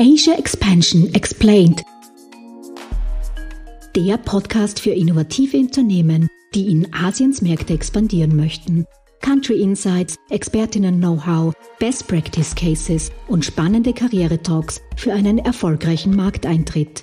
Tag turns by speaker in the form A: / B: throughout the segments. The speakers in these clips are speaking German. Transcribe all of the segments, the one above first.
A: Asia Expansion Explained. Der Podcast für innovative Unternehmen, die in Asiens Märkte expandieren möchten. Country Insights, Expertinnen-Know-how, Best Practice Cases und spannende Karriere-Talks für einen erfolgreichen Markteintritt.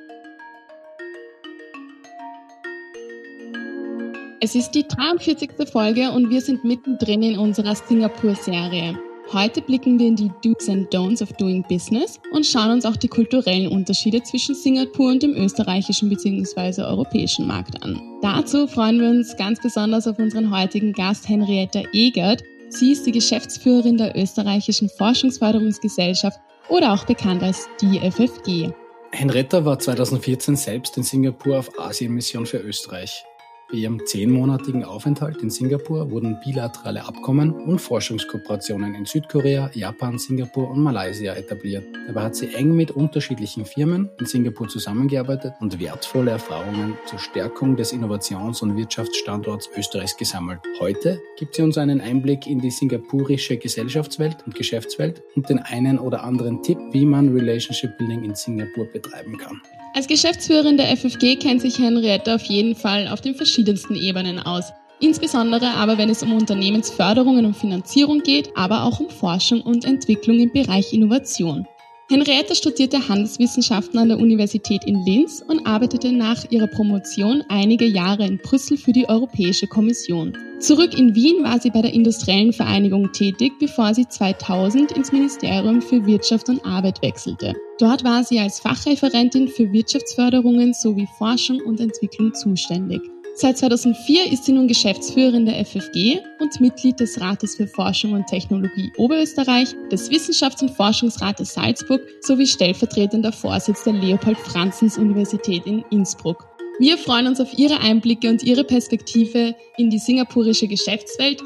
B: Es ist die 43. Folge und wir sind mittendrin in unserer Singapur-Serie. Heute blicken wir in die Do's and Don'ts of Doing Business und schauen uns auch die kulturellen Unterschiede zwischen Singapur und dem österreichischen bzw. europäischen Markt an. Dazu freuen wir uns ganz besonders auf unseren heutigen Gast Henrietta Egert. Sie ist die Geschäftsführerin der österreichischen Forschungsförderungsgesellschaft oder auch bekannt als DFFG.
C: Henrietta war 2014 selbst in Singapur auf Asienmission für Österreich. Bei ihrem zehnmonatigen Aufenthalt in Singapur wurden bilaterale Abkommen und Forschungskooperationen in Südkorea, Japan, Singapur und Malaysia etabliert. Dabei hat sie eng mit unterschiedlichen Firmen in Singapur zusammengearbeitet und wertvolle Erfahrungen zur Stärkung des Innovations- und Wirtschaftsstandorts Österreichs gesammelt. Heute gibt sie uns einen Einblick in die singapurische Gesellschaftswelt und Geschäftswelt und den einen oder anderen Tipp, wie man Relationship Building in Singapur betreiben kann.
B: Als Geschäftsführerin der FFG kennt sich Henriette auf jeden Fall auf den verschiedensten Ebenen aus. Insbesondere aber, wenn es um Unternehmensförderungen und Finanzierung geht, aber auch um Forschung und Entwicklung im Bereich Innovation. Henriette studierte Handelswissenschaften an der Universität in Linz und arbeitete nach ihrer Promotion einige Jahre in Brüssel für die Europäische Kommission. Zurück in Wien war sie bei der Industriellen Vereinigung tätig, bevor sie 2000 ins Ministerium für Wirtschaft und Arbeit wechselte. Dort war sie als Fachreferentin für Wirtschaftsförderungen sowie Forschung und Entwicklung zuständig. Seit 2004 ist sie nun Geschäftsführerin der FFG und Mitglied des Rates für Forschung und Technologie Oberösterreich, des Wissenschafts- und Forschungsrates Salzburg sowie stellvertretender Vorsitz der Leopold-Franzens-Universität in Innsbruck. Wir freuen uns auf Ihre Einblicke und Ihre Perspektive in die singapurische Geschäftswelt.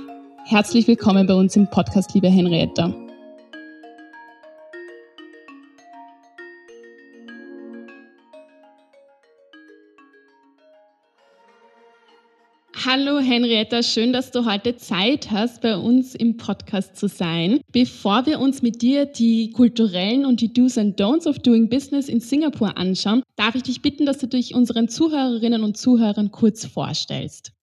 B: Herzlich willkommen bei uns im Podcast, liebe Henrietta. Hallo Henrietta, schön, dass du heute Zeit hast, bei uns im Podcast zu sein. Bevor wir uns mit dir die kulturellen und die Do's and Don'ts of Doing Business in Singapur anschauen, darf ich dich bitten, dass du dich unseren Zuhörerinnen und Zuhörern kurz vorstellst.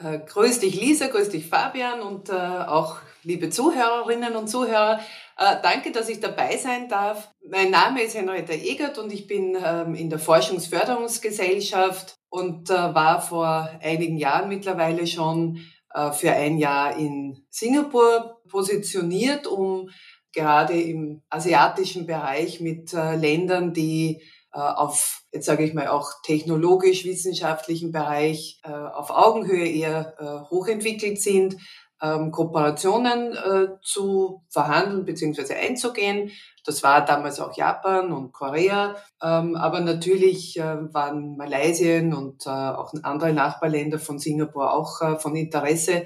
D: Äh, grüß dich Lisa, grüß dich Fabian und äh, auch liebe Zuhörerinnen und Zuhörer. Äh, danke, dass ich dabei sein darf. Mein Name ist Henrietta Egert und ich bin ähm, in der Forschungsförderungsgesellschaft und äh, war vor einigen Jahren mittlerweile schon äh, für ein Jahr in Singapur positioniert, um gerade im asiatischen Bereich mit äh, Ländern, die äh, auf, jetzt sage ich mal, auch technologisch-wissenschaftlichen Bereich äh, auf Augenhöhe eher äh, hochentwickelt sind, ähm, Kooperationen äh, zu verhandeln bzw. einzugehen. Das war damals auch Japan und Korea, ähm, aber natürlich äh, waren Malaysia und äh, auch andere Nachbarländer von Singapur auch äh, von Interesse.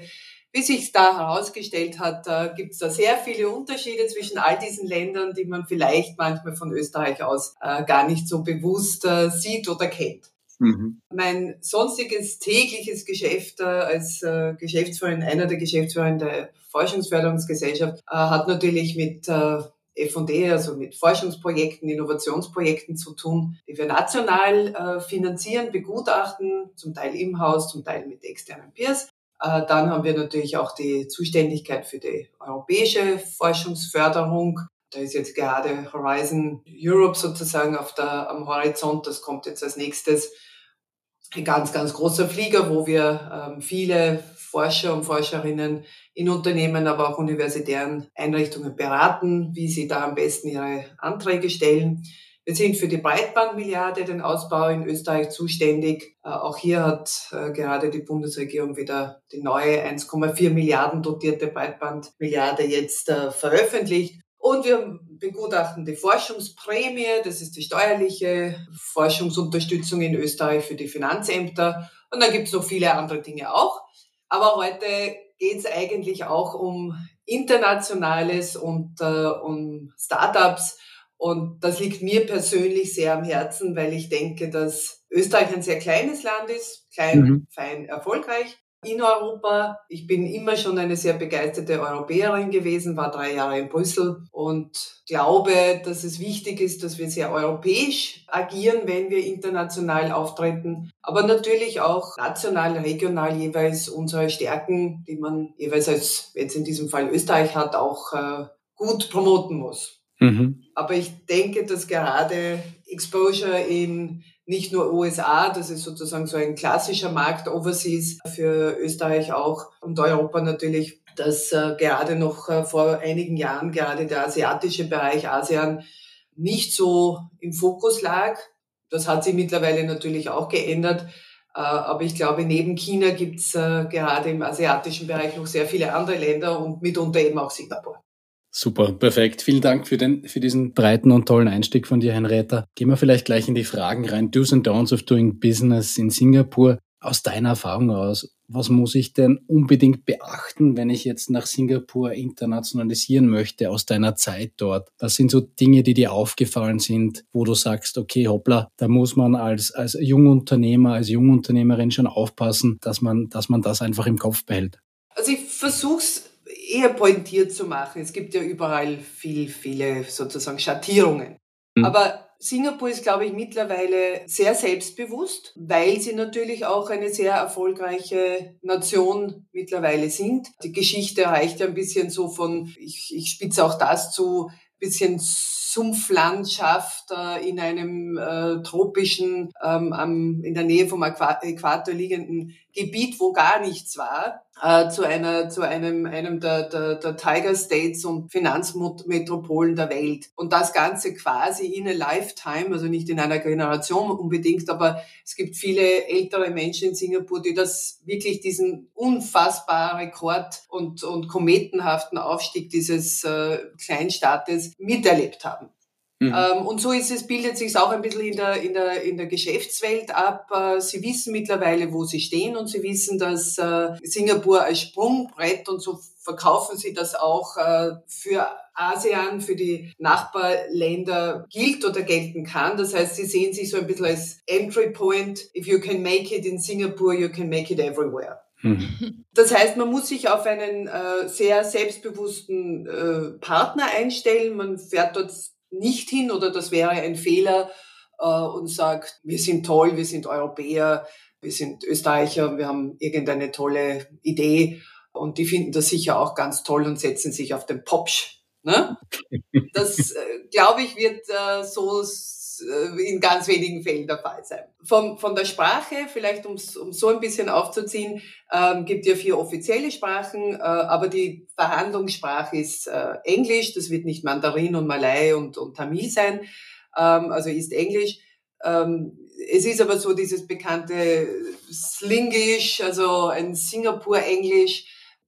D: Wie sich da herausgestellt hat, äh, gibt es da sehr viele Unterschiede zwischen all diesen Ländern, die man vielleicht manchmal von Österreich aus äh, gar nicht so bewusst äh, sieht oder kennt. Mhm. Mein sonstiges tägliches Geschäft äh, als äh, Geschäftsführerin, einer der Geschäftsführer der Forschungsförderungsgesellschaft, äh, hat natürlich mit äh, F&E, also mit Forschungsprojekten, Innovationsprojekten zu tun, die wir national äh, finanzieren, begutachten, zum Teil im Haus, zum Teil mit externen Peers. Dann haben wir natürlich auch die Zuständigkeit für die europäische Forschungsförderung. Da ist jetzt gerade Horizon Europe sozusagen auf der, am Horizont. Das kommt jetzt als nächstes. Ein ganz, ganz großer Flieger, wo wir ähm, viele Forscher und Forscherinnen in Unternehmen, aber auch universitären Einrichtungen beraten, wie sie da am besten ihre Anträge stellen. Wir sind für die Breitbandmilliarde, den Ausbau in Österreich zuständig. Äh, auch hier hat äh, gerade die Bundesregierung wieder die neue 1,4 Milliarden dotierte Breitbandmilliarde jetzt äh, veröffentlicht. Und wir begutachten die Forschungsprämie, das ist die steuerliche Forschungsunterstützung in Österreich für die Finanzämter. Und dann gibt es noch viele andere Dinge auch. Aber heute geht es eigentlich auch um Internationales und äh, um Startups und das liegt mir persönlich sehr am Herzen, weil ich denke, dass Österreich ein sehr kleines Land ist, klein, mhm. fein, erfolgreich in Europa. Ich bin immer schon eine sehr begeisterte Europäerin gewesen, war drei Jahre in Brüssel und glaube, dass es wichtig ist, dass wir sehr europäisch agieren, wenn wir international auftreten, aber natürlich auch national, regional jeweils unsere Stärken, die man jeweils als jetzt in diesem Fall Österreich hat, auch äh, gut promoten muss. Mhm. Aber ich denke, dass gerade Exposure in nicht nur USA, das ist sozusagen so ein klassischer Markt overseas für Österreich auch und Europa natürlich, dass äh, gerade noch äh, vor einigen Jahren gerade der asiatische Bereich ASEAN nicht so im Fokus lag. Das hat sich mittlerweile natürlich auch geändert. Äh, aber ich glaube, neben China gibt's äh, gerade im asiatischen Bereich noch sehr viele andere Länder und mitunter eben auch Singapur.
C: Super, perfekt. Vielen Dank für, den, für diesen breiten und tollen Einstieg von dir, Henrietta. Gehen wir vielleicht gleich in die Fragen rein. Do's and Don'ts of Doing Business in Singapur. Aus deiner Erfahrung aus, was muss ich denn unbedingt beachten, wenn ich jetzt nach Singapur internationalisieren möchte aus deiner Zeit dort? Was sind so Dinge, die dir aufgefallen sind, wo du sagst, okay, hoppla, da muss man als, als Jungunternehmer, als Jungunternehmerin schon aufpassen, dass man, dass man das einfach im Kopf behält?
D: Also ich versuche es eher pointiert zu machen. Es gibt ja überall viel, viele sozusagen Schattierungen. Mhm. Aber Singapur ist, glaube ich, mittlerweile sehr selbstbewusst, weil sie natürlich auch eine sehr erfolgreiche Nation mittlerweile sind. Die Geschichte reicht ja ein bisschen so von, ich, ich spitze auch das zu, bisschen Sumpflandschaft äh, in einem äh, tropischen, ähm, am, in der Nähe vom Äquator liegenden Gebiet, wo gar nichts war, äh, zu einer, zu einem, einem der, der, der Tiger States und Finanzmetropolen der Welt. Und das Ganze quasi in a lifetime, also nicht in einer Generation unbedingt, aber es gibt viele ältere Menschen in Singapur, die das wirklich diesen unfassbar Rekord und, und kometenhaften Aufstieg dieses äh, Kleinstaates miterlebt haben. Mhm. Ähm, und so ist es, bildet sich auch ein bisschen in der, in der, in der Geschäftswelt ab. Äh, sie wissen mittlerweile, wo sie stehen und sie wissen, dass äh, Singapur als Sprungbrett und so verkaufen sie das auch äh, für ASEAN, für die Nachbarländer gilt oder gelten kann. Das heißt, sie sehen sich so ein bisschen als Entry Point. If you can make it in Singapore, you can make it everywhere. Mhm. Das heißt, man muss sich auf einen äh, sehr selbstbewussten äh, Partner einstellen. Man fährt dort nicht hin oder das wäre ein Fehler äh, und sagt, wir sind toll, wir sind Europäer, wir sind Österreicher, wir haben irgendeine tolle Idee und die finden das sicher auch ganz toll und setzen sich auf den Popsch. Ne? Das, äh, glaube ich, wird äh, so äh, in ganz wenigen Fällen der Fall sein. Von, von der Sprache, vielleicht um so ein bisschen aufzuziehen, ähm, gibt ja vier offizielle Sprachen, äh, aber die Verhandlungssprache ist äh, Englisch, das wird nicht Mandarin und Malay und, und Tamil sein, ähm, also ist Englisch. Ähm, es ist aber so dieses bekannte Slingish, also ein Singapur-Englisch,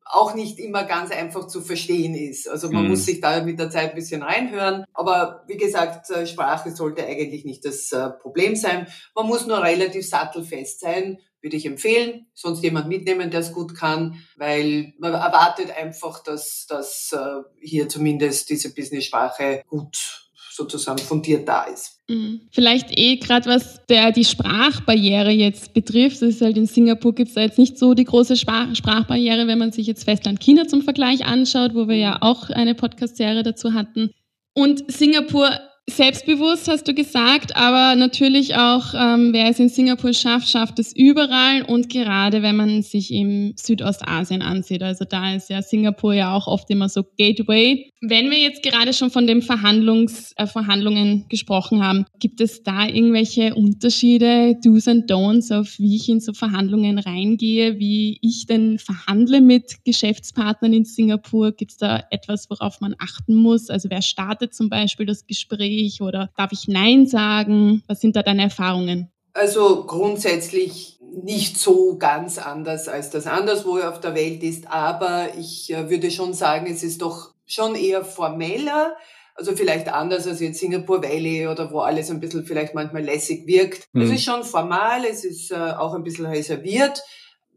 D: auch nicht immer ganz einfach zu verstehen ist. Also man mhm. muss sich da mit der Zeit ein bisschen reinhören. Aber wie gesagt, äh, Sprache sollte eigentlich nicht das äh, Problem sein. Man muss nur relativ sattelfest sein, würde ich empfehlen. Sonst jemand mitnehmen, der es gut kann, weil man erwartet einfach, dass, dass äh, hier zumindest diese Business-Sprache gut sozusagen fundiert da ist.
B: Mhm. Vielleicht eh gerade was der, die Sprachbarriere jetzt betrifft. Das ist halt in Singapur gibt es da jetzt nicht so die große Sprach, Sprachbarriere, wenn man sich jetzt Festland China zum Vergleich anschaut, wo wir ja auch eine Podcast-Serie dazu hatten. Und Singapur Selbstbewusst hast du gesagt, aber natürlich auch, ähm, wer es in Singapur schafft, schafft es überall und gerade wenn man sich im Südostasien ansieht. Also da ist ja Singapur ja auch oft immer so Gateway. Wenn wir jetzt gerade schon von den Verhandlungs, äh, Verhandlungen gesprochen haben, gibt es da irgendwelche Unterschiede, Do's and Don'ts, auf wie ich in so Verhandlungen reingehe, wie ich denn verhandle mit Geschäftspartnern in Singapur? Gibt es da etwas, worauf man achten muss? Also wer startet zum Beispiel das Gespräch? Ich oder darf ich Nein sagen? Was sind da deine Erfahrungen?
D: Also grundsätzlich nicht so ganz anders als das anderswo auf der Welt ist, aber ich äh, würde schon sagen, es ist doch schon eher formeller, also vielleicht anders als jetzt Singapur Valley oder wo alles ein bisschen vielleicht manchmal lässig wirkt. Mhm. Es ist schon formal, es ist äh, auch ein bisschen reserviert,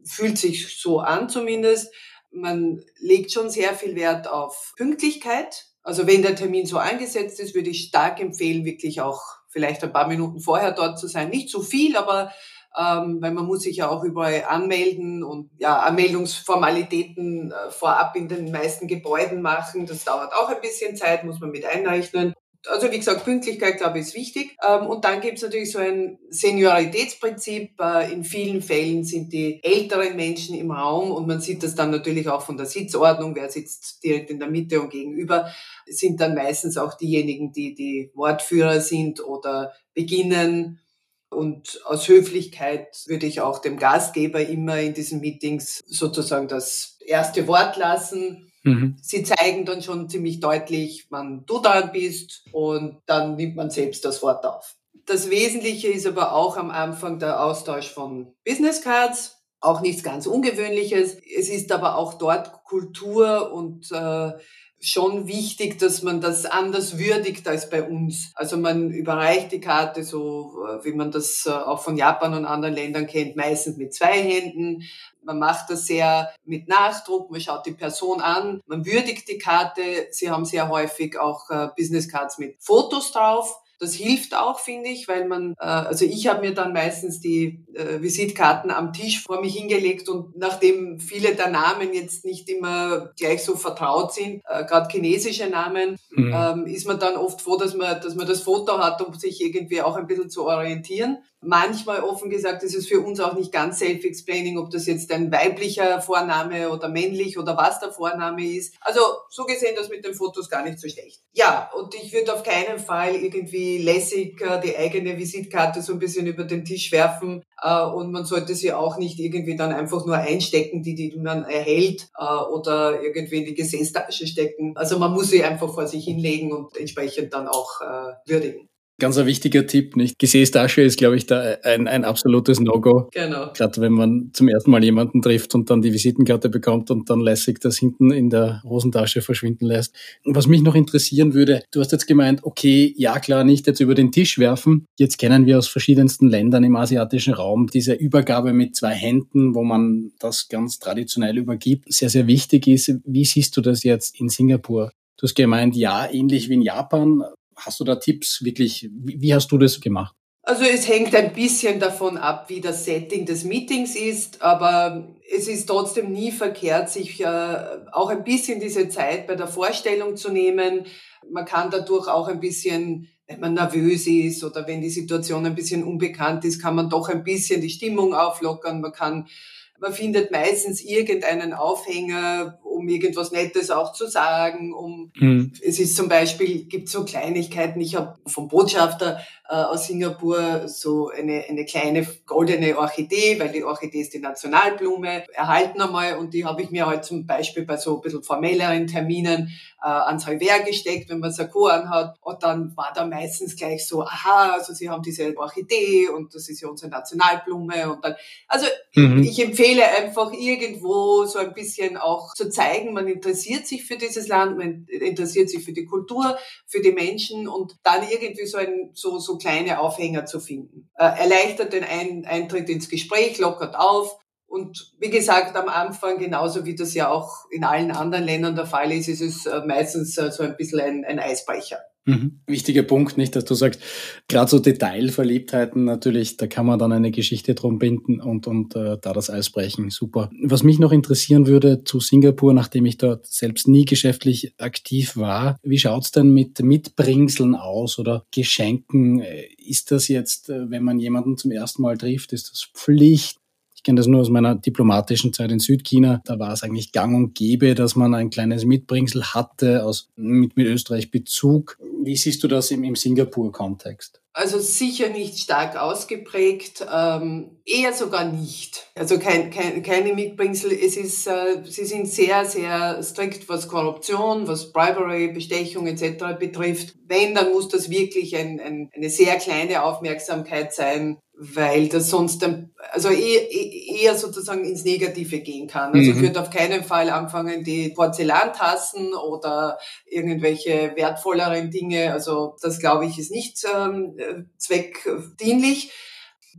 D: fühlt sich so an zumindest. Man legt schon sehr viel Wert auf Pünktlichkeit. Also wenn der Termin so angesetzt ist, würde ich stark empfehlen, wirklich auch vielleicht ein paar Minuten vorher dort zu sein. Nicht zu viel, aber ähm, weil man muss sich ja auch überall anmelden und ja, Anmeldungsformalitäten äh, vorab in den meisten Gebäuden machen. Das dauert auch ein bisschen Zeit, muss man mit einrechnen. Also wie gesagt, Pünktlichkeit, glaube ich, ist wichtig. Ähm, und dann gibt es natürlich so ein Senioritätsprinzip. Äh, in vielen Fällen sind die älteren Menschen im Raum und man sieht das dann natürlich auch von der Sitzordnung. Wer sitzt direkt in der Mitte und gegenüber, sind dann meistens auch diejenigen, die die Wortführer sind oder beginnen und aus Höflichkeit würde ich auch dem Gastgeber immer in diesen Meetings sozusagen das erste Wort lassen. Mhm. Sie zeigen dann schon ziemlich deutlich, wann du dran bist und dann nimmt man selbst das Wort auf. Das Wesentliche ist aber auch am Anfang der Austausch von Business Cards. Auch nichts ganz Ungewöhnliches. Es ist aber auch dort Kultur und äh, schon wichtig, dass man das anders würdigt als bei uns. Also man überreicht die Karte so, äh, wie man das äh, auch von Japan und anderen Ländern kennt, meistens mit zwei Händen. Man macht das sehr mit Nachdruck, man schaut die Person an, man würdigt die Karte. Sie haben sehr häufig auch äh, Business Cards mit Fotos drauf. Das hilft auch, finde ich, weil man, äh, also ich habe mir dann meistens die äh, Visitkarten am Tisch vor mich hingelegt und nachdem viele der Namen jetzt nicht immer gleich so vertraut sind, äh, gerade chinesische Namen, mhm. ähm, ist man dann oft froh, dass man, dass man das Foto hat, um sich irgendwie auch ein bisschen zu orientieren. Manchmal, offen gesagt, ist es für uns auch nicht ganz self-explaining, ob das jetzt ein weiblicher Vorname oder männlich oder was der Vorname ist. Also so gesehen, das mit den Fotos gar nicht so schlecht. Ja, und ich würde auf keinen Fall irgendwie lässig äh, die eigene Visitkarte so ein bisschen über den Tisch werfen äh, und man sollte sie auch nicht irgendwie dann einfach nur einstecken, die, die man erhält äh, oder irgendwie in die Gesäßtasche stecken. Also man muss sie einfach vor sich hinlegen und entsprechend dann auch würdigen.
C: Ganz ein wichtiger Tipp, nicht? Gesäßtasche ist, glaube ich, da ein, ein absolutes No-Go. Genau. Gerade wenn man zum ersten Mal jemanden trifft und dann die Visitenkarte bekommt und dann lässig das hinten in der Hosentasche verschwinden lässt. Was mich noch interessieren würde, du hast jetzt gemeint, okay, ja klar, nicht jetzt über den Tisch werfen. Jetzt kennen wir aus verschiedensten Ländern im asiatischen Raum diese Übergabe mit zwei Händen, wo man das ganz traditionell übergibt, sehr, sehr wichtig ist. Wie siehst du das jetzt in Singapur? Du hast gemeint, ja, ähnlich wie in Japan. Hast du da Tipps wirklich? Wie, hast du das gemacht?
D: Also es hängt ein bisschen davon ab, wie das Setting des Meetings ist, aber es ist trotzdem nie verkehrt, sich äh, auch ein bisschen diese Zeit bei der Vorstellung zu nehmen. Man kann dadurch auch ein bisschen, wenn man nervös ist oder wenn die Situation ein bisschen unbekannt ist, kann man doch ein bisschen die Stimmung auflockern. Man kann man findet meistens irgendeinen Aufhänger, um irgendwas Nettes auch zu sagen. Um mhm. es ist zum Beispiel gibt so Kleinigkeiten. Ich habe vom Botschafter aus Singapur so eine eine kleine goldene Orchidee, weil die Orchidee ist die Nationalblume erhalten einmal und die habe ich mir halt zum Beispiel bei so ein bisschen formelleren Terminen äh, ans Halver gesteckt, wenn man Sakko anhat. Und dann war da meistens gleich so, aha, also sie haben diese Orchidee und das ist ja unsere Nationalblume und dann, also mhm. ich empfehle einfach irgendwo so ein bisschen auch zu zeigen zeigen, man interessiert sich für dieses Land, man interessiert sich für die Kultur, für die Menschen und dann irgendwie so ein, so, so kleine Aufhänger zu finden. Äh, erleichtert den ein Eintritt ins Gespräch, lockert auf. Und wie gesagt, am Anfang, genauso wie das ja auch in allen anderen Ländern der Fall ist, ist es äh, meistens äh, so ein bisschen ein, ein Eisbrecher.
C: Mhm. Wichtiger Punkt, nicht, dass du sagst, gerade so Detailverliebtheiten natürlich, da kann man dann eine Geschichte drum binden und, und äh, da das Eis brechen. Super. Was mich noch interessieren würde zu Singapur, nachdem ich dort selbst nie geschäftlich aktiv war, wie schaut's denn mit Mitbringseln aus oder Geschenken? Äh, ist das jetzt, äh, wenn man jemanden zum ersten Mal trifft, ist das Pflicht? Ich kenne das nur aus meiner diplomatischen Zeit in Südchina. Da war es eigentlich gang und gäbe, dass man ein kleines Mitbringsel hatte aus, mit, mit Österreich Bezug. Wie siehst du das im, im Singapur-Kontext?
D: Also sicher nicht stark ausgeprägt, ähm, eher sogar nicht. Also kein, kein, keine Mitbringsel. Es ist, äh, sie sind sehr, sehr strikt, was Korruption, was Bribery, Bestechung etc. betrifft. Wenn, dann muss das wirklich ein, ein, eine sehr kleine Aufmerksamkeit sein, weil das sonst dann, also eher, eher sozusagen ins Negative gehen kann. Also mhm. ich würde auf keinen Fall anfangen, die Porzellantassen oder irgendwelche wertvolleren Dinge, also das glaube ich ist nicht ähm, zweckdienlich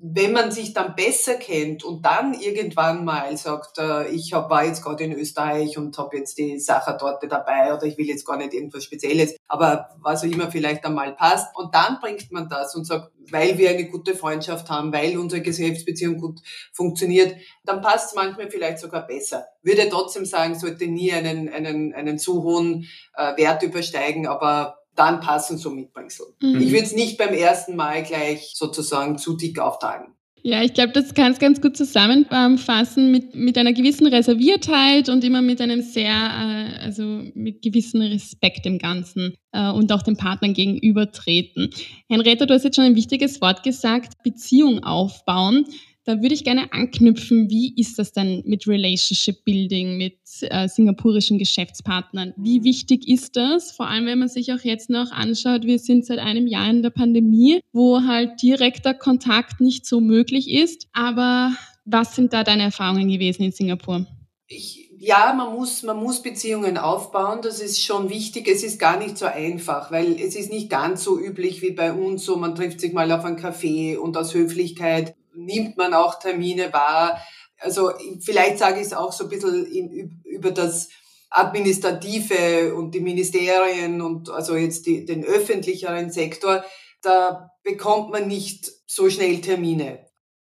D: wenn man sich dann besser kennt und dann irgendwann mal sagt, äh, ich war jetzt gerade in Österreich und habe jetzt die Sache dort dabei oder ich will jetzt gar nicht irgendwas Spezielles, aber was auch immer vielleicht einmal passt. Und dann bringt man das und sagt, weil wir eine gute Freundschaft haben, weil unsere Geschäftsbeziehung gut funktioniert, dann passt es manchmal vielleicht sogar besser. Würde trotzdem sagen, sollte nie einen, einen, einen zu hohen äh, Wert übersteigen, aber dann passen so Mitbringsel. Mhm. Ich würde es nicht beim ersten Mal gleich sozusagen zu dick auftragen.
B: Ja, ich glaube, das kann es ganz gut zusammenfassen mit, mit einer gewissen Reserviertheit und immer mit einem sehr, äh, also mit gewissem Respekt im Ganzen äh, und auch den Partnern gegenübertreten. Henrietta, du hast jetzt schon ein wichtiges Wort gesagt, Beziehung aufbauen. Da würde ich gerne anknüpfen, wie ist das denn mit Relationship Building, mit äh, singapurischen Geschäftspartnern? Wie wichtig ist das? Vor allem, wenn man sich auch jetzt noch anschaut, wir sind seit einem Jahr in der Pandemie, wo halt direkter Kontakt nicht so möglich ist. Aber was sind da deine Erfahrungen gewesen in Singapur?
D: Ich, ja, man muss, man muss Beziehungen aufbauen. Das ist schon wichtig. Es ist gar nicht so einfach, weil es ist nicht ganz so üblich wie bei uns, so man trifft sich mal auf einen Café und aus Höflichkeit nimmt man auch Termine wahr. Also vielleicht sage ich es auch so ein bisschen in, über das Administrative und die Ministerien und also jetzt die, den öffentlicheren Sektor. Da bekommt man nicht so schnell Termine.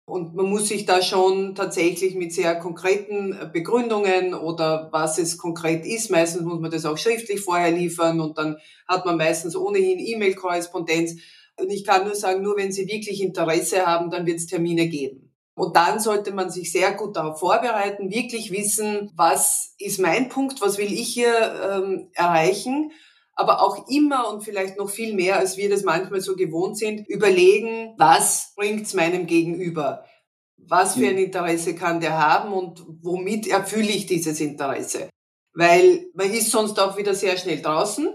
D: Und man muss sich da schon tatsächlich mit sehr konkreten Begründungen oder was es konkret ist, meistens muss man das auch schriftlich vorher liefern und dann hat man meistens ohnehin E-Mail-Korrespondenz. Und ich kann nur sagen, nur wenn Sie wirklich Interesse haben, dann wird es Termine geben. Und dann sollte man sich sehr gut darauf vorbereiten, wirklich wissen, was ist mein Punkt, was will ich hier ähm, erreichen, aber auch immer und vielleicht noch viel mehr, als wir das manchmal so gewohnt sind, überlegen, was bringt's meinem Gegenüber? Was für ein Interesse kann der haben und womit erfülle ich dieses Interesse? Weil man ist sonst auch wieder sehr schnell draußen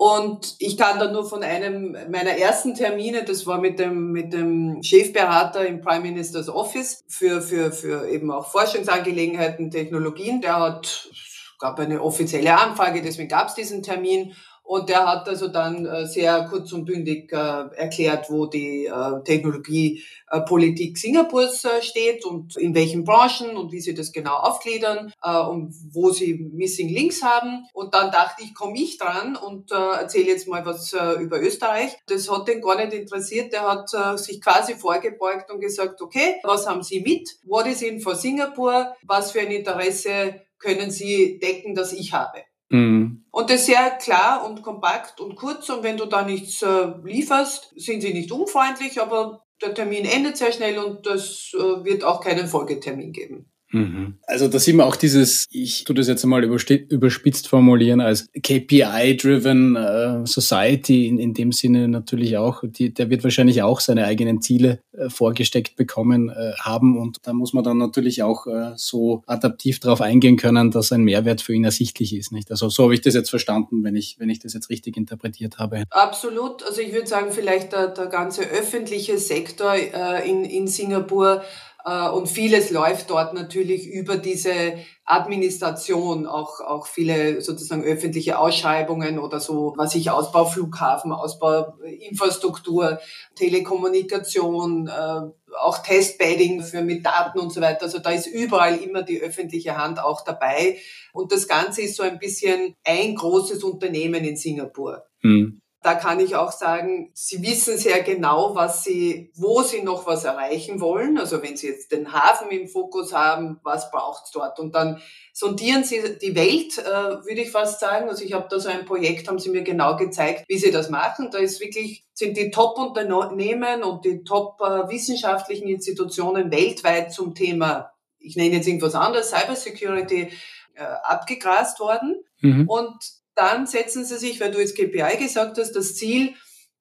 D: und ich kann da nur von einem meiner ersten Termine, das war mit dem, mit dem Chefberater im Prime Minister's Office für, für, für eben auch Forschungsangelegenheiten, Technologien. Der hat, gab eine offizielle Anfrage, deswegen gab es diesen Termin. Und der hat also dann äh, sehr kurz und bündig äh, erklärt, wo die äh, Technologiepolitik Singapurs steht und in welchen Branchen und wie sie das genau aufgliedern und wo sie Missing Links haben. Und dann dachte ich, komme ich dran und erzähle jetzt mal was über Österreich. Das hat den gar nicht interessiert. Der hat sich quasi vorgebeugt und gesagt, okay, was haben Sie mit? What is in for Singapur? Was für ein Interesse können Sie decken, das ich habe? Mhm. Und das sehr klar und kompakt und kurz. Und wenn du da nichts äh, lieferst, sind sie nicht unfreundlich, aber der Termin endet sehr schnell und es äh, wird auch keinen Folgetermin geben.
C: Mhm. Also da sieht man auch dieses, ich tue das jetzt einmal überspitzt formulieren, als KPI-driven äh, Society in, in dem Sinne natürlich auch, die, der wird wahrscheinlich auch seine eigenen Ziele äh, vorgesteckt bekommen äh, haben und da muss man dann natürlich auch äh, so adaptiv darauf eingehen können, dass ein Mehrwert für ihn ersichtlich ist. Nicht? Also so habe ich das jetzt verstanden, wenn ich, wenn ich das jetzt richtig interpretiert habe.
D: Absolut. Also ich würde sagen, vielleicht der, der ganze öffentliche Sektor äh, in, in Singapur äh, und vieles läuft dort natürlich über diese Administration, auch, auch viele sozusagen öffentliche Ausschreibungen oder so, was ich Ausbau Flughafen, Ausbau Infrastruktur, Telekommunikation, äh, auch Testbedding für mit Daten und so weiter. Also da ist überall immer die öffentliche Hand auch dabei. Und das Ganze ist so ein bisschen ein großes Unternehmen in Singapur. Hm. Da kann ich auch sagen, Sie wissen sehr genau, was Sie, wo Sie noch was erreichen wollen. Also wenn Sie jetzt den Hafen im Fokus haben, was braucht es dort? Und dann sondieren Sie die Welt, äh, würde ich fast sagen. Also ich habe da so ein Projekt, haben Sie mir genau gezeigt, wie Sie das machen. Da ist wirklich, sind die Top-Unternehmen und die top-wissenschaftlichen Institutionen weltweit zum Thema, ich nenne jetzt irgendwas anderes, Cybersecurity, äh, abgegrast worden. Mhm. Und dann setzen sie sich, weil du jetzt KPI gesagt hast, das Ziel,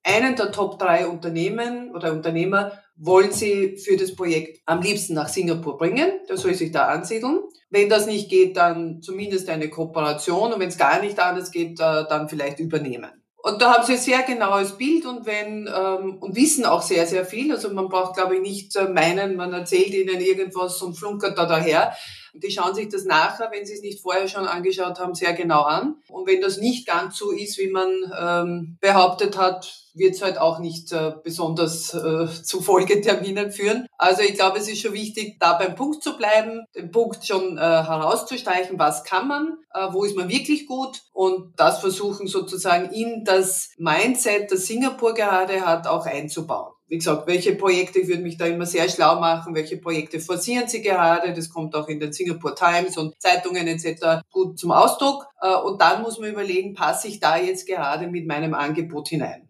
D: einen der Top drei Unternehmen oder Unternehmer wollen sie für das Projekt am liebsten nach Singapur bringen. Der soll sich da ansiedeln. Wenn das nicht geht, dann zumindest eine Kooperation und wenn es gar nicht anders geht, dann vielleicht übernehmen. Und da haben sie ein sehr genaues Bild und wenn ähm, und wissen auch sehr, sehr viel. Also man braucht, glaube ich, nicht äh, meinen, man erzählt ihnen irgendwas und flunkert da daher. Die schauen sich das nachher, wenn sie es nicht vorher schon angeschaut haben, sehr genau an. Und wenn das nicht ganz so ist, wie man ähm, behauptet hat, wird es halt auch nicht äh, besonders äh, zu Folgeterminen führen. Also ich glaube, es ist schon wichtig, da beim Punkt zu bleiben, den Punkt schon äh, herauszustreichen, was kann man, äh, wo ist man wirklich gut und das versuchen sozusagen in das Mindset, das Singapur gerade hat, auch einzubauen wie gesagt, welche Projekte, ich würde mich da immer sehr schlau machen, welche Projekte forcieren Sie gerade, das kommt auch in den Singapore Times und Zeitungen etc. gut zum Ausdruck. Äh, und dann muss man überlegen, passe ich da jetzt gerade mit meinem Angebot hinein.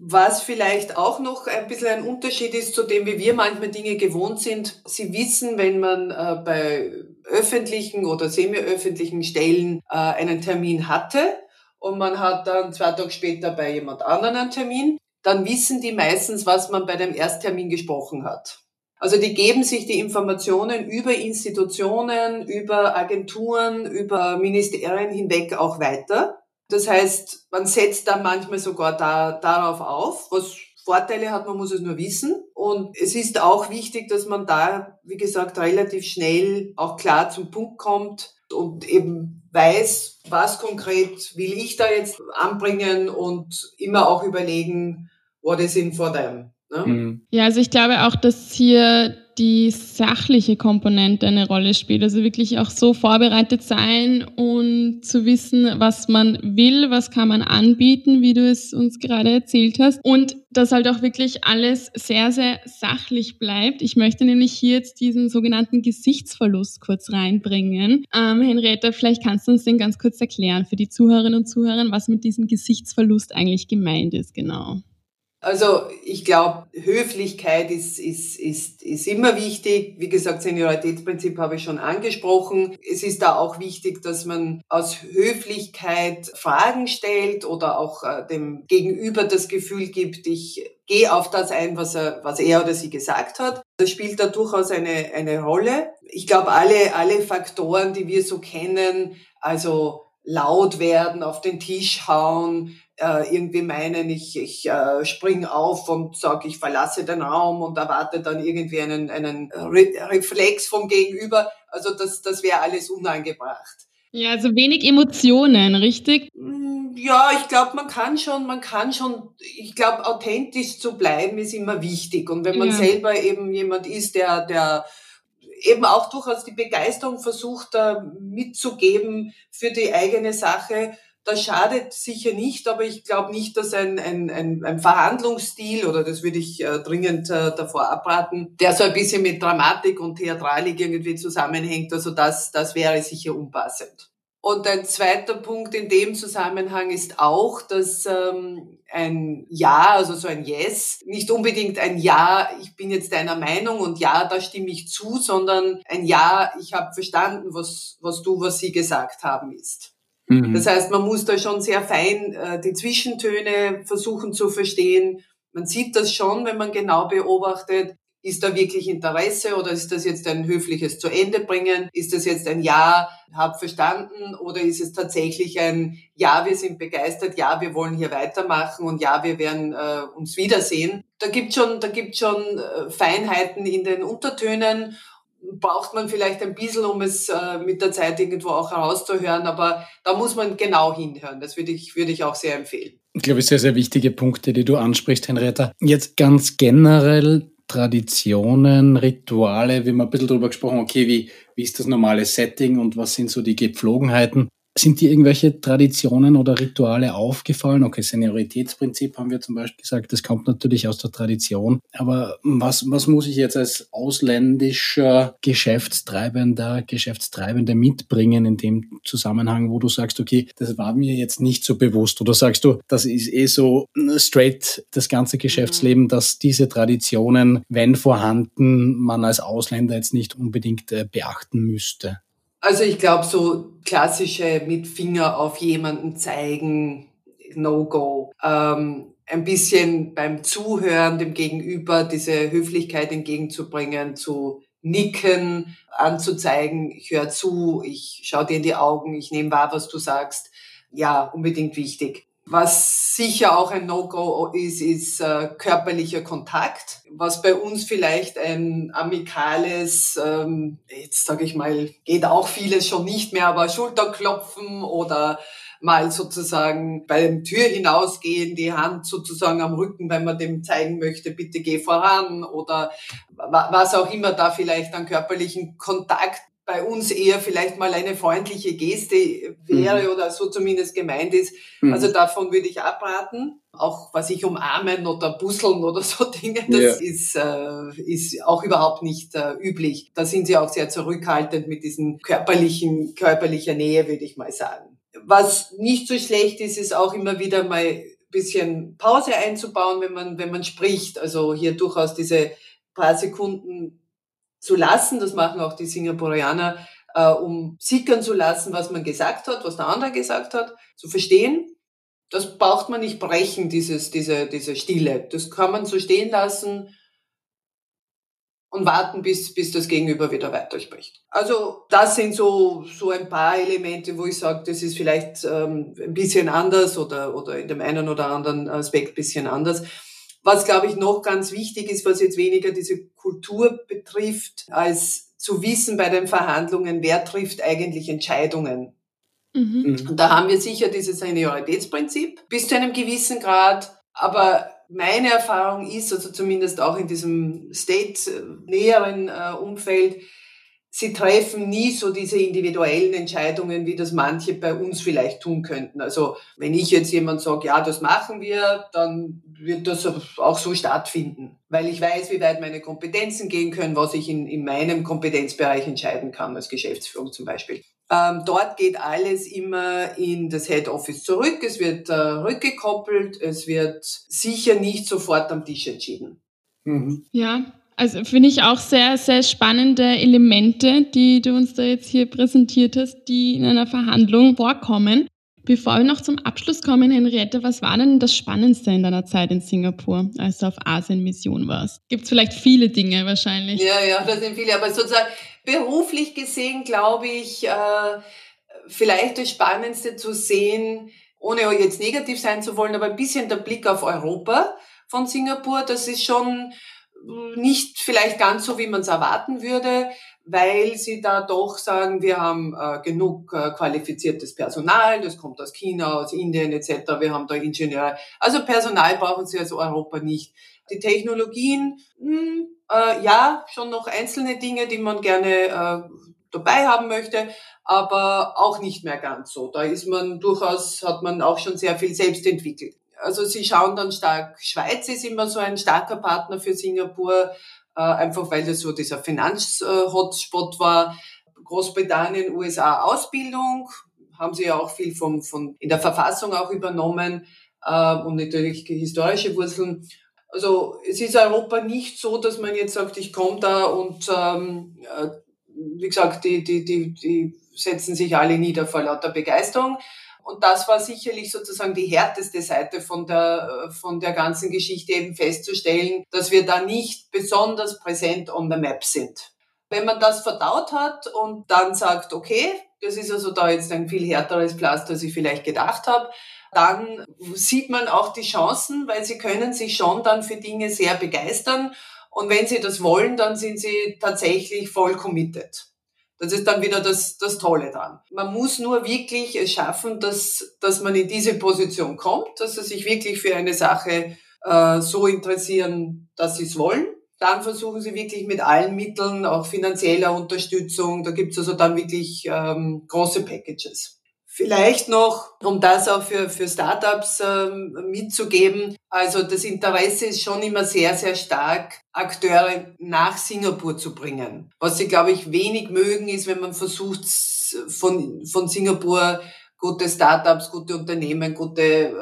D: Was vielleicht auch noch ein bisschen ein Unterschied ist zu dem, wie wir manchmal Dinge gewohnt sind. Sie wissen, wenn man äh, bei öffentlichen oder semi-öffentlichen Stellen äh, einen Termin hatte und man hat dann zwei Tage später bei jemand anderen einen Termin, dann wissen die meistens, was man bei dem Ersttermin gesprochen hat. Also die geben sich die Informationen über Institutionen, über Agenturen, über Ministerien hinweg auch weiter. Das heißt, man setzt dann manchmal sogar da, darauf auf, was Vorteile hat, man muss es nur wissen. Und es ist auch wichtig, dass man da, wie gesagt, relativ schnell auch klar zum Punkt kommt und eben weiß, was konkret will ich da jetzt anbringen und immer auch überlegen, what is in for them. Ne?
B: Mhm. Ja, also ich glaube auch, dass hier die sachliche Komponente eine Rolle spielt. Also wirklich auch so vorbereitet sein und zu wissen, was man will, was kann man anbieten, wie du es uns gerade erzählt hast. Und dass halt auch wirklich alles sehr, sehr sachlich bleibt. Ich möchte nämlich hier jetzt diesen sogenannten Gesichtsverlust kurz reinbringen. Ähm, Henrietta, vielleicht kannst du uns den ganz kurz erklären für die Zuhörerinnen und Zuhörer, was mit diesem Gesichtsverlust eigentlich gemeint ist, genau.
D: Also ich glaube, Höflichkeit ist, ist, ist, ist immer wichtig. Wie gesagt, Senioritätsprinzip habe ich schon angesprochen. Es ist da auch wichtig, dass man aus Höflichkeit Fragen stellt oder auch äh, dem Gegenüber das Gefühl gibt, ich gehe auf das ein, was er, was er oder sie gesagt hat. Das spielt da durchaus eine, eine Rolle. Ich glaube, alle, alle Faktoren, die wir so kennen, also laut werden, auf den Tisch hauen, äh, irgendwie meinen, ich, ich äh, spring auf und sage, ich verlasse den Raum und erwarte dann irgendwie einen, einen Re Reflex vom Gegenüber. Also das, das wäre alles unangebracht.
B: Ja, also wenig Emotionen, richtig?
D: Mm, ja, ich glaube, man kann schon, man kann schon, ich glaube, authentisch zu bleiben ist immer wichtig. Und wenn man ja. selber eben jemand ist, der, der eben auch durchaus die Begeisterung versucht, da mitzugeben für die eigene Sache, das schadet sicher nicht, aber ich glaube nicht, dass ein, ein, ein, ein Verhandlungsstil, oder das würde ich äh, dringend äh, davor abraten, der so ein bisschen mit Dramatik und Theatralik irgendwie zusammenhängt, also das, das wäre sicher unpassend. Und ein zweiter Punkt in dem Zusammenhang ist auch, dass ähm, ein Ja, also so ein Yes, nicht unbedingt ein Ja, ich bin jetzt deiner Meinung und Ja, da stimme ich zu, sondern ein Ja, ich habe verstanden, was, was du, was sie gesagt haben ist. Mhm. Das heißt, man muss da schon sehr fein äh, die Zwischentöne versuchen zu verstehen. Man sieht das schon, wenn man genau beobachtet. Ist da wirklich Interesse oder ist das jetzt ein höfliches zu Ende bringen? Ist das jetzt ein Ja, hab verstanden oder ist es tatsächlich ein Ja, wir sind begeistert, ja, wir wollen hier weitermachen und ja, wir werden äh, uns wiedersehen? Da gibt schon, da gibt schon äh, Feinheiten in den Untertönen braucht man vielleicht ein bisschen, um es äh, mit der Zeit irgendwo auch herauszuhören, aber da muss man genau hinhören. Das würde ich, würde ich auch sehr empfehlen.
C: Ich glaube, sehr, sehr wichtige Punkte, die du ansprichst, Henrietta. Jetzt ganz generell Traditionen, Rituale, wir ein bisschen darüber gesprochen, okay, wie, wie ist das normale Setting und was sind so die Gepflogenheiten? Sind dir irgendwelche Traditionen oder Rituale aufgefallen? Okay, Senioritätsprinzip haben wir zum Beispiel gesagt, das kommt natürlich aus der Tradition. Aber was, was muss ich jetzt als ausländischer Geschäftstreibender, Geschäftstreibende mitbringen in dem Zusammenhang, wo du sagst, okay, das war mir jetzt nicht so bewusst? Oder sagst du, das ist eh so straight das ganze Geschäftsleben, dass diese Traditionen, wenn vorhanden, man als Ausländer jetzt nicht unbedingt äh, beachten müsste?
D: Also ich glaube, so klassische mit Finger auf jemanden zeigen, No-Go. Ähm, ein bisschen beim Zuhören dem Gegenüber diese Höflichkeit entgegenzubringen, zu nicken, anzuzeigen, ich höre zu, ich schaue dir in die Augen, ich nehme wahr, was du sagst. Ja, unbedingt wichtig. Was sicher auch ein No-Go ist, ist äh, körperlicher Kontakt, was bei uns vielleicht ein amikales, ähm, jetzt sage ich mal, geht auch vieles schon nicht mehr, aber Schulterklopfen oder mal sozusagen beim Tür hinausgehen, die Hand sozusagen am Rücken, wenn man dem zeigen möchte, bitte geh voran oder was auch immer da vielleicht an körperlichen Kontakt bei uns eher vielleicht mal eine freundliche Geste wäre mhm. oder so zumindest gemeint ist. Mhm. Also davon würde ich abraten. Auch was ich umarmen oder busseln oder so Dinge, das ja. ist, äh, ist auch überhaupt nicht äh, üblich. Da sind sie auch sehr zurückhaltend mit diesen körperlichen, körperlicher Nähe, würde ich mal sagen. Was nicht so schlecht ist, ist auch immer wieder mal bisschen Pause einzubauen, wenn man, wenn man spricht. Also hier durchaus diese paar Sekunden zu lassen. Das machen auch die Singaporeaner, äh, um sickern zu lassen, was man gesagt hat, was der andere gesagt hat, zu verstehen. Das braucht man nicht brechen, dieses, diese, diese Stille. Das kann man so stehen lassen und warten, bis, bis das Gegenüber wieder weiterspricht. Also das sind so, so ein paar Elemente, wo ich sage, das ist vielleicht ähm, ein bisschen anders oder, oder in dem einen oder anderen Aspekt bisschen anders. Was, glaube ich, noch ganz wichtig ist, was jetzt weniger diese Kultur betrifft, als zu wissen bei den Verhandlungen, wer trifft eigentlich Entscheidungen. Mhm. Und da haben wir sicher dieses Senioritätsprinzip bis zu einem gewissen Grad. Aber meine Erfahrung ist, also zumindest auch in diesem State-näheren äh, Umfeld, sie treffen nie so diese individuellen Entscheidungen, wie das manche bei uns vielleicht tun könnten. Also wenn ich jetzt jemand sage, ja, das machen wir, dann wird das auch so stattfinden, weil ich weiß, wie weit meine Kompetenzen gehen können, was ich in, in meinem Kompetenzbereich entscheiden kann, als Geschäftsführung zum Beispiel. Ähm, dort geht alles immer in das Head Office zurück, es wird äh, rückgekoppelt, es wird sicher nicht sofort am Tisch entschieden.
B: Mhm. Ja, also finde ich auch sehr, sehr spannende Elemente, die du uns da jetzt hier präsentiert hast, die in einer Verhandlung vorkommen. Bevor wir noch zum Abschluss kommen, Henriette, was war denn das Spannendste in deiner Zeit in Singapur, als du auf Asien-Mission warst? Gibt es vielleicht viele Dinge wahrscheinlich?
D: Ja, ja, das sind viele, aber sozusagen beruflich gesehen, glaube ich, äh, vielleicht das Spannendste zu sehen, ohne jetzt negativ sein zu wollen, aber ein bisschen der Blick auf Europa von Singapur, das ist schon nicht vielleicht ganz so, wie man es erwarten würde, weil sie da doch sagen, wir haben äh, genug äh, qualifiziertes Personal, das kommt aus China, aus Indien etc., wir haben da Ingenieure. Also Personal brauchen sie als Europa nicht. Die Technologien, mh, hm, äh, ja, schon noch einzelne Dinge, die man gerne äh, dabei haben möchte, aber auch nicht mehr ganz so. Da ist man durchaus, hat man auch schon sehr viel selbst entwickelt also sie schauen dann stark, Schweiz ist immer so ein starker Partner für Singapur, einfach weil das so dieser Finanz-Hotspot war. Großbritannien, USA Ausbildung, haben sie ja auch viel vom, von, in der Verfassung auch übernommen äh, und natürlich historische Wurzeln. Also es ist Europa nicht so, dass man jetzt sagt, ich komme da und ähm, äh, wie gesagt, die, die, die, die setzen sich alle nieder vor lauter Begeisterung. Und das war sicherlich sozusagen die härteste Seite von der, äh, von der ganzen Geschichte eben festzustellen, dass wir da nicht besonders präsent on the map sind. Wenn man das verdaut hat und dann sagt, okay, das ist also da jetzt ein viel härteres Pflaster, als ich vielleicht gedacht habe, dann sieht man auch die Chancen, weil sie können sich schon dann für Dinge sehr begeistern. Und wenn sie das wollen, dann sind sie tatsächlich voll committed. Das ist dann wieder das, das Tolle dran. Man muss nur wirklich es schaffen, dass, dass man in diese Position kommt, dass sie sich wirklich für eine Sache äh, so interessieren, dass sie es wollen. Dann versuchen sie wirklich mit allen Mitteln, auch finanzieller Unterstützung, da gibt's also dann wirklich ähm, große Packages. Vielleicht noch, um das auch für, für Startups ähm, mitzugeben. Also das Interesse ist schon immer sehr, sehr stark, Akteure nach Singapur zu bringen. Was sie, glaube ich, wenig mögen, ist, wenn man versucht, von, von Singapur gute Startups, gute Unternehmen, gute äh,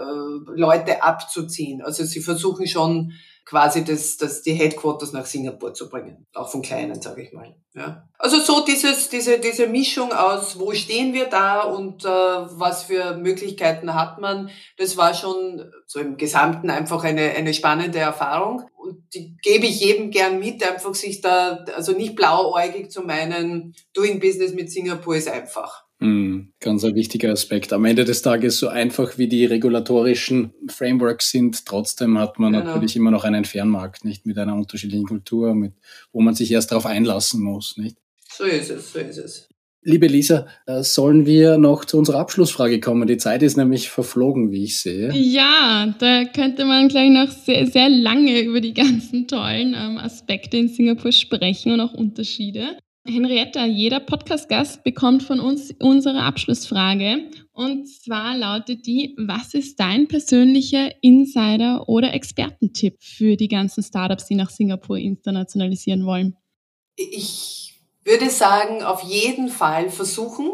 D: Leute abzuziehen. Also sie versuchen schon quasi das, das, die Headquarters nach Singapur zu bringen. Auch von kleinen, sage ich mal. Ja. Also so dieses, diese, diese Mischung aus, wo stehen wir da und äh, was für Möglichkeiten hat man, das war schon so im Gesamten einfach eine, eine spannende Erfahrung. Und die gebe ich jedem gern mit, einfach sich da, also nicht blauäugig zu meinen, Doing Business mit Singapur ist einfach.
C: Mhm, ganz ein wichtiger Aspekt. Am Ende des Tages, so einfach wie die regulatorischen Frameworks sind, trotzdem hat man genau. natürlich immer noch einen Fernmarkt, nicht mit einer unterschiedlichen Kultur, mit, wo man sich erst darauf einlassen muss, nicht?
D: So ist es, so ist es.
C: Liebe Lisa, äh, sollen wir noch zu unserer Abschlussfrage kommen? Die Zeit ist nämlich verflogen, wie ich sehe.
B: Ja, da könnte man gleich noch sehr, sehr lange über die ganzen tollen ähm, Aspekte in Singapur sprechen und auch Unterschiede. Henrietta, jeder Podcast-Gast bekommt von uns unsere Abschlussfrage. Und zwar lautet die, was ist dein persönlicher Insider- oder Expertentipp für die ganzen Startups, die nach Singapur internationalisieren wollen?
D: Ich würde sagen, auf jeden Fall versuchen,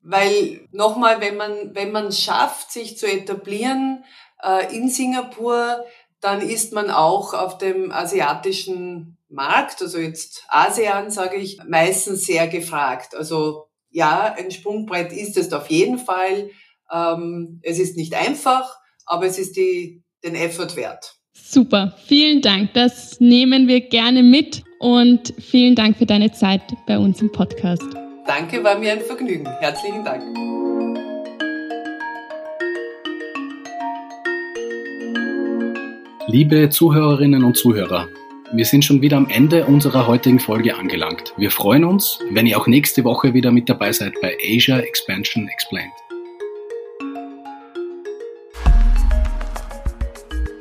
D: weil nochmal, wenn man, wenn man schafft, sich zu etablieren äh, in Singapur, dann ist man auch auf dem asiatischen Markt, also jetzt ASEAN, sage ich, meistens sehr gefragt. Also ja, ein Sprungbrett ist es auf jeden Fall. Ähm, es ist nicht einfach, aber es ist die, den Effort wert.
B: Super, vielen Dank. Das nehmen wir gerne mit und vielen Dank für deine Zeit bei uns im Podcast.
D: Danke, war mir ein Vergnügen. Herzlichen Dank.
C: Liebe Zuhörerinnen und Zuhörer, wir sind schon wieder am Ende unserer heutigen Folge angelangt. Wir freuen uns, wenn ihr auch nächste Woche wieder mit dabei seid bei Asia Expansion Explained.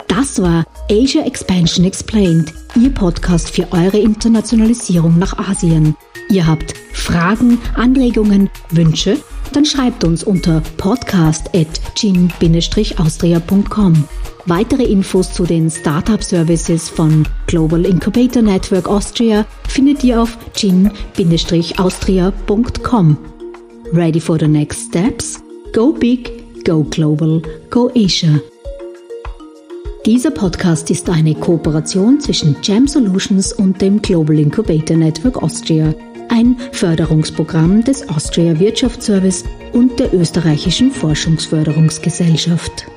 A: Das war Asia Expansion Explained, Ihr Podcast für eure Internationalisierung nach Asien. Ihr habt Fragen, Anregungen, Wünsche? Dann schreibt uns unter podcast.gin-austria.com. Weitere Infos zu den Startup Services von Global Incubator Network Austria findet ihr auf gin-austria.com. Ready for the next steps? Go big, go global, go Asia. Dieser Podcast ist eine Kooperation zwischen Jam Solutions und dem Global Incubator Network Austria, ein Förderungsprogramm des Austria Wirtschaftsservice und der österreichischen Forschungsförderungsgesellschaft.